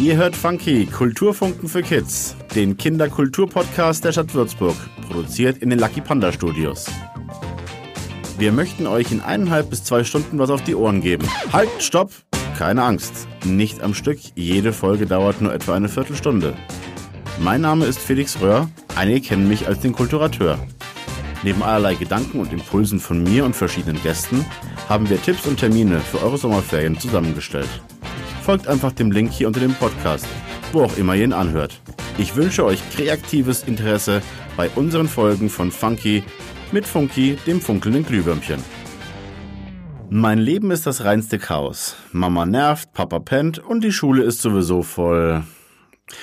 Ihr hört Funky, Kulturfunken für Kids, den Kinderkulturpodcast der Stadt Würzburg, produziert in den Lucky Panda Studios. Wir möchten euch in eineinhalb bis zwei Stunden was auf die Ohren geben. Halt, stopp! Keine Angst, nicht am Stück, jede Folge dauert nur etwa eine Viertelstunde. Mein Name ist Felix Röhr, einige kennen mich als den Kulturateur. Neben allerlei Gedanken und Impulsen von mir und verschiedenen Gästen haben wir Tipps und Termine für eure Sommerferien zusammengestellt. Folgt einfach dem Link hier unter dem Podcast, wo auch immer ihr ihn anhört. Ich wünsche euch kreatives Interesse bei unseren Folgen von Funky mit Funky, dem funkelnden Glühwürmchen. Mein Leben ist das reinste Chaos. Mama nervt, Papa pennt und die Schule ist sowieso voll.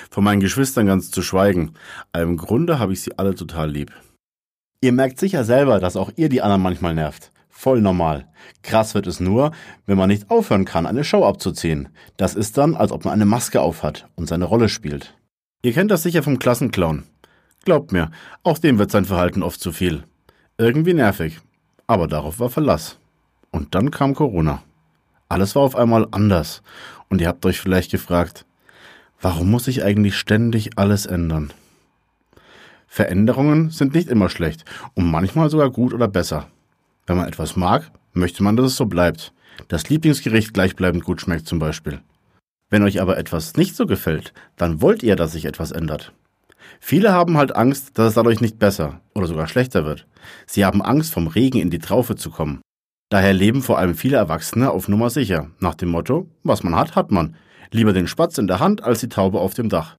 Von meinen Geschwistern ganz zu schweigen. Im Grunde habe ich sie alle total lieb. Ihr merkt sicher selber, dass auch ihr die anderen manchmal nervt. Voll normal. Krass wird es nur, wenn man nicht aufhören kann, eine Show abzuziehen. Das ist dann, als ob man eine Maske aufhat und seine Rolle spielt. Ihr kennt das sicher vom Klassenclown. Glaubt mir, auch dem wird sein Verhalten oft zu viel. Irgendwie nervig. Aber darauf war Verlass. Und dann kam Corona. Alles war auf einmal anders. Und ihr habt euch vielleicht gefragt, warum muss sich eigentlich ständig alles ändern? Veränderungen sind nicht immer schlecht und manchmal sogar gut oder besser. Wenn man etwas mag, möchte man, dass es so bleibt. Das Lieblingsgericht gleichbleibend gut schmeckt zum Beispiel. Wenn euch aber etwas nicht so gefällt, dann wollt ihr, dass sich etwas ändert. Viele haben halt Angst, dass es dadurch nicht besser oder sogar schlechter wird. Sie haben Angst, vom Regen in die Traufe zu kommen. Daher leben vor allem viele Erwachsene auf Nummer sicher, nach dem Motto, was man hat, hat man. Lieber den Spatz in der Hand als die Taube auf dem Dach.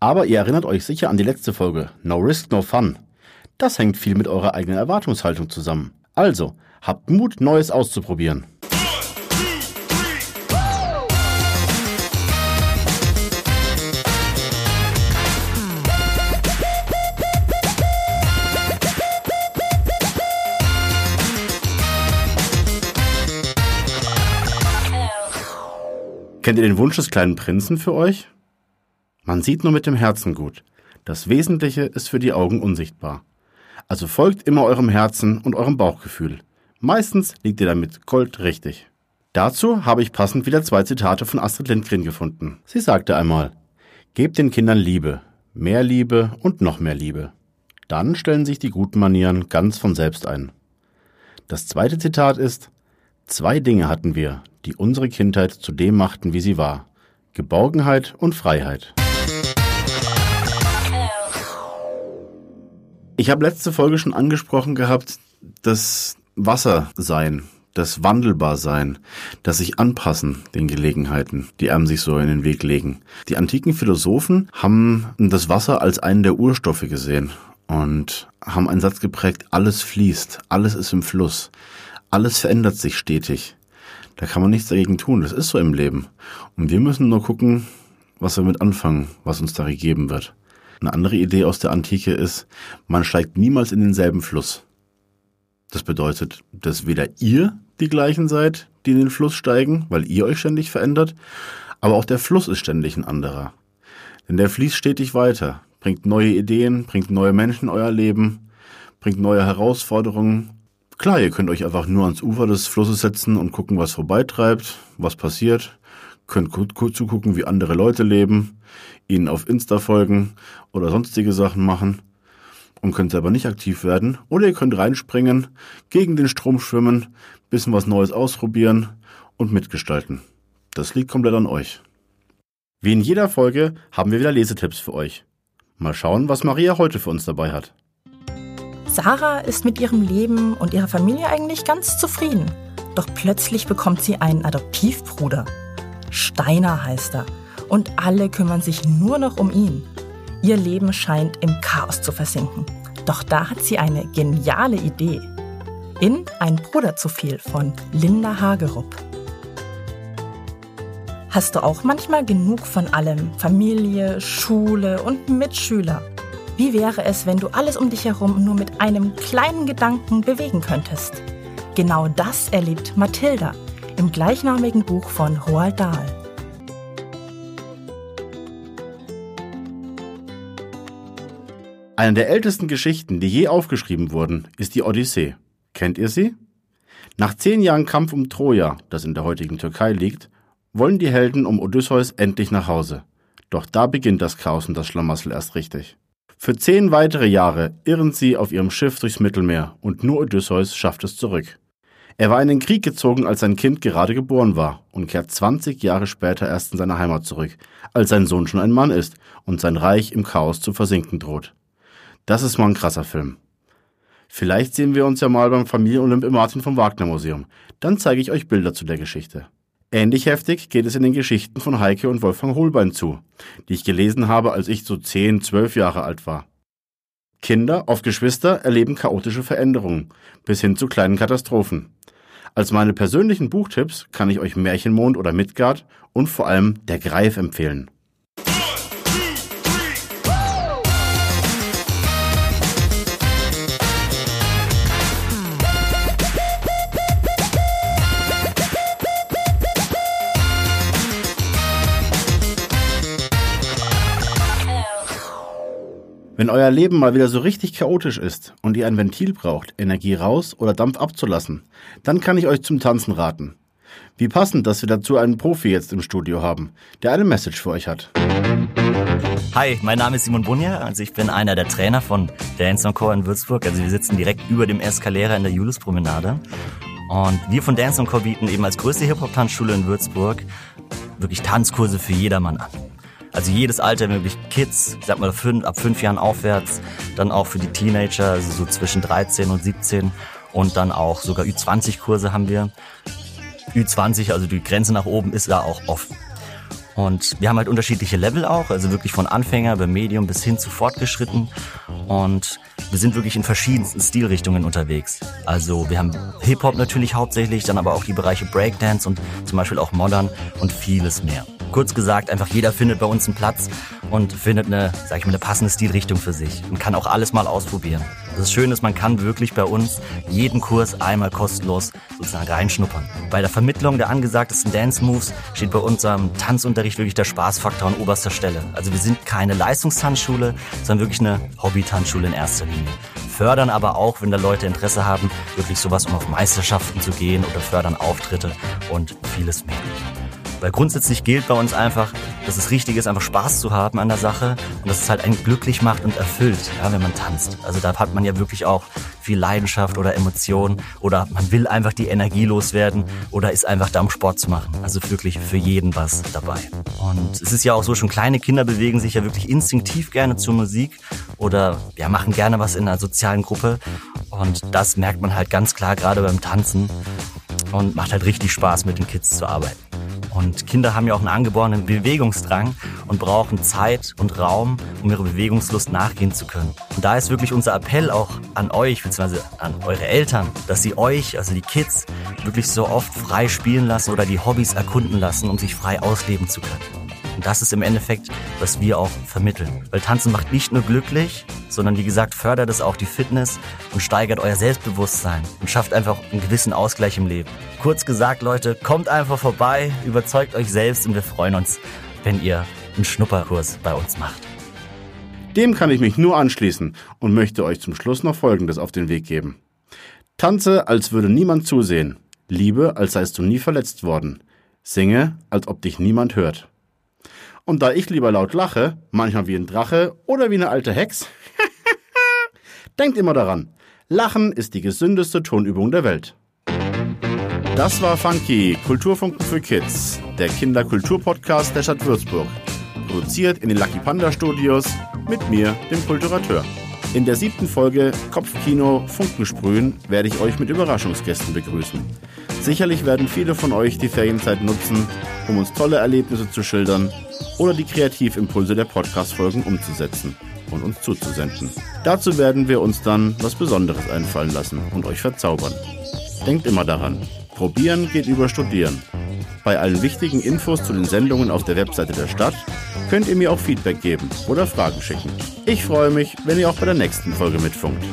Aber ihr erinnert euch sicher an die letzte Folge, No Risk, No Fun. Das hängt viel mit eurer eigenen Erwartungshaltung zusammen. Also, habt Mut, Neues auszuprobieren. Kennt ihr den Wunsch des kleinen Prinzen für euch? Man sieht nur mit dem Herzen gut. Das Wesentliche ist für die Augen unsichtbar. Also folgt immer eurem Herzen und eurem Bauchgefühl. Meistens liegt ihr damit Gold richtig. Dazu habe ich passend wieder zwei Zitate von Astrid Lindgren gefunden. Sie sagte einmal, Gebt den Kindern Liebe, mehr Liebe und noch mehr Liebe. Dann stellen sich die guten Manieren ganz von selbst ein. Das zweite Zitat ist, Zwei Dinge hatten wir, die unsere Kindheit zu dem machten, wie sie war. Geborgenheit und Freiheit. Ich habe letzte Folge schon angesprochen gehabt, das Wassersein, das Wandelbarsein, das sich anpassen den Gelegenheiten, die einem sich so in den Weg legen. Die antiken Philosophen haben das Wasser als einen der Urstoffe gesehen und haben einen Satz geprägt, alles fließt, alles ist im Fluss. Alles verändert sich stetig. Da kann man nichts dagegen tun. Das ist so im Leben. Und wir müssen nur gucken, was wir mit anfangen, was uns da gegeben wird. Eine andere Idee aus der Antike ist, man steigt niemals in denselben Fluss. Das bedeutet, dass weder ihr die gleichen seid, die in den Fluss steigen, weil ihr euch ständig verändert, aber auch der Fluss ist ständig ein anderer. Denn der fließt stetig weiter, bringt neue Ideen, bringt neue Menschen in euer Leben, bringt neue Herausforderungen Klar, ihr könnt euch einfach nur ans Ufer des Flusses setzen und gucken, was vorbeitreibt, was passiert. Könnt gut, gut zugucken, wie andere Leute leben, ihnen auf Insta folgen oder sonstige Sachen machen und könnt selber nicht aktiv werden. Oder ihr könnt reinspringen, gegen den Strom schwimmen, bisschen was Neues ausprobieren und mitgestalten. Das liegt komplett an euch. Wie in jeder Folge haben wir wieder Lesetipps für euch. Mal schauen, was Maria heute für uns dabei hat. Sarah ist mit ihrem Leben und ihrer Familie eigentlich ganz zufrieden. Doch plötzlich bekommt sie einen Adoptivbruder. Steiner heißt er. Und alle kümmern sich nur noch um ihn. Ihr Leben scheint im Chaos zu versinken. Doch da hat sie eine geniale Idee. In Ein Bruder zu viel von Linda Hagerup. Hast du auch manchmal genug von allem? Familie, Schule und Mitschüler? Wie wäre es, wenn du alles um dich herum nur mit einem kleinen Gedanken bewegen könntest? Genau das erlebt Mathilda im gleichnamigen Buch von Roald Dahl. Eine der ältesten Geschichten, die je aufgeschrieben wurden, ist die Odyssee. Kennt ihr sie? Nach zehn Jahren Kampf um Troja, das in der heutigen Türkei liegt, wollen die Helden um Odysseus endlich nach Hause. Doch da beginnt das Chaos und das Schlamassel erst richtig. Für zehn weitere Jahre irren sie auf ihrem Schiff durchs Mittelmeer und nur Odysseus schafft es zurück. Er war in den Krieg gezogen, als sein Kind gerade geboren war und kehrt 20 Jahre später erst in seine Heimat zurück, als sein Sohn schon ein Mann ist und sein Reich im Chaos zu versinken droht. Das ist mal ein krasser Film. Vielleicht sehen wir uns ja mal beim Familienolymp im Martin vom Wagner Museum. Dann zeige ich euch Bilder zu der Geschichte. Ähnlich heftig geht es in den Geschichten von Heike und Wolfgang Holbein zu, die ich gelesen habe, als ich so 10, 12 Jahre alt war. Kinder, oft Geschwister, erleben chaotische Veränderungen bis hin zu kleinen Katastrophen. Als meine persönlichen Buchtipps kann ich euch Märchenmond oder Midgard und vor allem Der Greif empfehlen. Wenn euer Leben mal wieder so richtig chaotisch ist und ihr ein Ventil braucht, Energie raus oder Dampf abzulassen, dann kann ich euch zum Tanzen raten. Wie passend, dass wir dazu einen Profi jetzt im Studio haben, der eine Message für euch hat. Hi, mein Name ist Simon Bunja, also ich bin einer der Trainer von Dance Core in Würzburg. Also wir sitzen direkt über dem Escalera in der Juliuspromenade. Und wir von Dance Core bieten eben als größte Hip-Hop-Tanzschule in Würzburg wirklich Tanzkurse für jedermann an. Also jedes Alter, wirklich Kids, ich sag mal fünf, ab fünf Jahren aufwärts, dann auch für die Teenager, also so zwischen 13 und 17 und dann auch sogar Ü20-Kurse haben wir. Ü20, also die Grenze nach oben ist da auch offen. Und wir haben halt unterschiedliche Level auch, also wirklich von Anfänger über Medium bis hin zu fortgeschritten. Und wir sind wirklich in verschiedensten Stilrichtungen unterwegs. Also wir haben Hip-Hop natürlich hauptsächlich, dann aber auch die Bereiche Breakdance und zum Beispiel auch Modern und vieles mehr. Kurz gesagt, einfach jeder findet bei uns einen Platz und findet eine, sag ich mal, eine passende Stilrichtung für sich und kann auch alles mal ausprobieren. Das Schöne ist, man kann wirklich bei uns jeden Kurs einmal kostenlos sozusagen reinschnuppern. Bei der Vermittlung der angesagtesten Dance Moves steht bei unserem Tanzunterricht wirklich der Spaßfaktor an oberster Stelle. Also wir sind keine Leistungstanzschule, sondern wirklich eine Hobby-Tanzschule in erster Linie. Fördern aber auch, wenn da Leute Interesse haben, wirklich sowas, um auf Meisterschaften zu gehen oder fördern Auftritte und vieles mehr. Weil grundsätzlich gilt bei uns einfach, dass es richtig ist, einfach Spaß zu haben an der Sache und dass es halt einen glücklich macht und erfüllt, ja, wenn man tanzt. Also da hat man ja wirklich auch viel Leidenschaft oder Emotion oder man will einfach die Energie loswerden oder ist einfach da, um Sport zu machen. Also wirklich für jeden was dabei. Und es ist ja auch so, schon kleine Kinder bewegen sich ja wirklich instinktiv gerne zur Musik oder ja, machen gerne was in einer sozialen Gruppe. Und das merkt man halt ganz klar gerade beim Tanzen und macht halt richtig Spaß, mit den Kids zu arbeiten. Und Kinder haben ja auch einen angeborenen Bewegungsdrang und brauchen Zeit und Raum, um ihrer Bewegungslust nachgehen zu können. Und da ist wirklich unser Appell auch an euch, beziehungsweise an eure Eltern, dass sie euch, also die Kids, wirklich so oft frei spielen lassen oder die Hobbys erkunden lassen, um sich frei ausleben zu können. Und das ist im Endeffekt, was wir auch vermitteln. Weil Tanzen macht nicht nur glücklich, sondern wie gesagt, fördert es auch die Fitness und steigert euer Selbstbewusstsein und schafft einfach einen gewissen Ausgleich im Leben. Kurz gesagt, Leute, kommt einfach vorbei, überzeugt euch selbst und wir freuen uns, wenn ihr einen Schnupperkurs bei uns macht. Dem kann ich mich nur anschließen und möchte euch zum Schluss noch Folgendes auf den Weg geben. Tanze, als würde niemand zusehen. Liebe, als seist du nie verletzt worden. Singe, als ob dich niemand hört. Und da ich lieber laut lache, manchmal wie ein Drache oder wie eine alte Hex, denkt immer daran, Lachen ist die gesündeste Tonübung der Welt. Das war Funky, Kulturfunken für Kids, der Kinderkulturpodcast der Stadt Würzburg. Produziert in den Lucky Panda Studios mit mir, dem Kulturateur. In der siebten Folge Kopfkino Funken sprühen werde ich euch mit Überraschungsgästen begrüßen. Sicherlich werden viele von euch die Ferienzeit nutzen, um uns tolle Erlebnisse zu schildern oder die Kreativimpulse der Podcast-Folgen umzusetzen und uns zuzusenden. Dazu werden wir uns dann was Besonderes einfallen lassen und euch verzaubern. Denkt immer daran, probieren geht über studieren. Bei allen wichtigen Infos zu den Sendungen auf der Webseite der Stadt könnt ihr mir auch Feedback geben oder Fragen schicken. Ich freue mich, wenn ihr auch bei der nächsten Folge mitfunkt.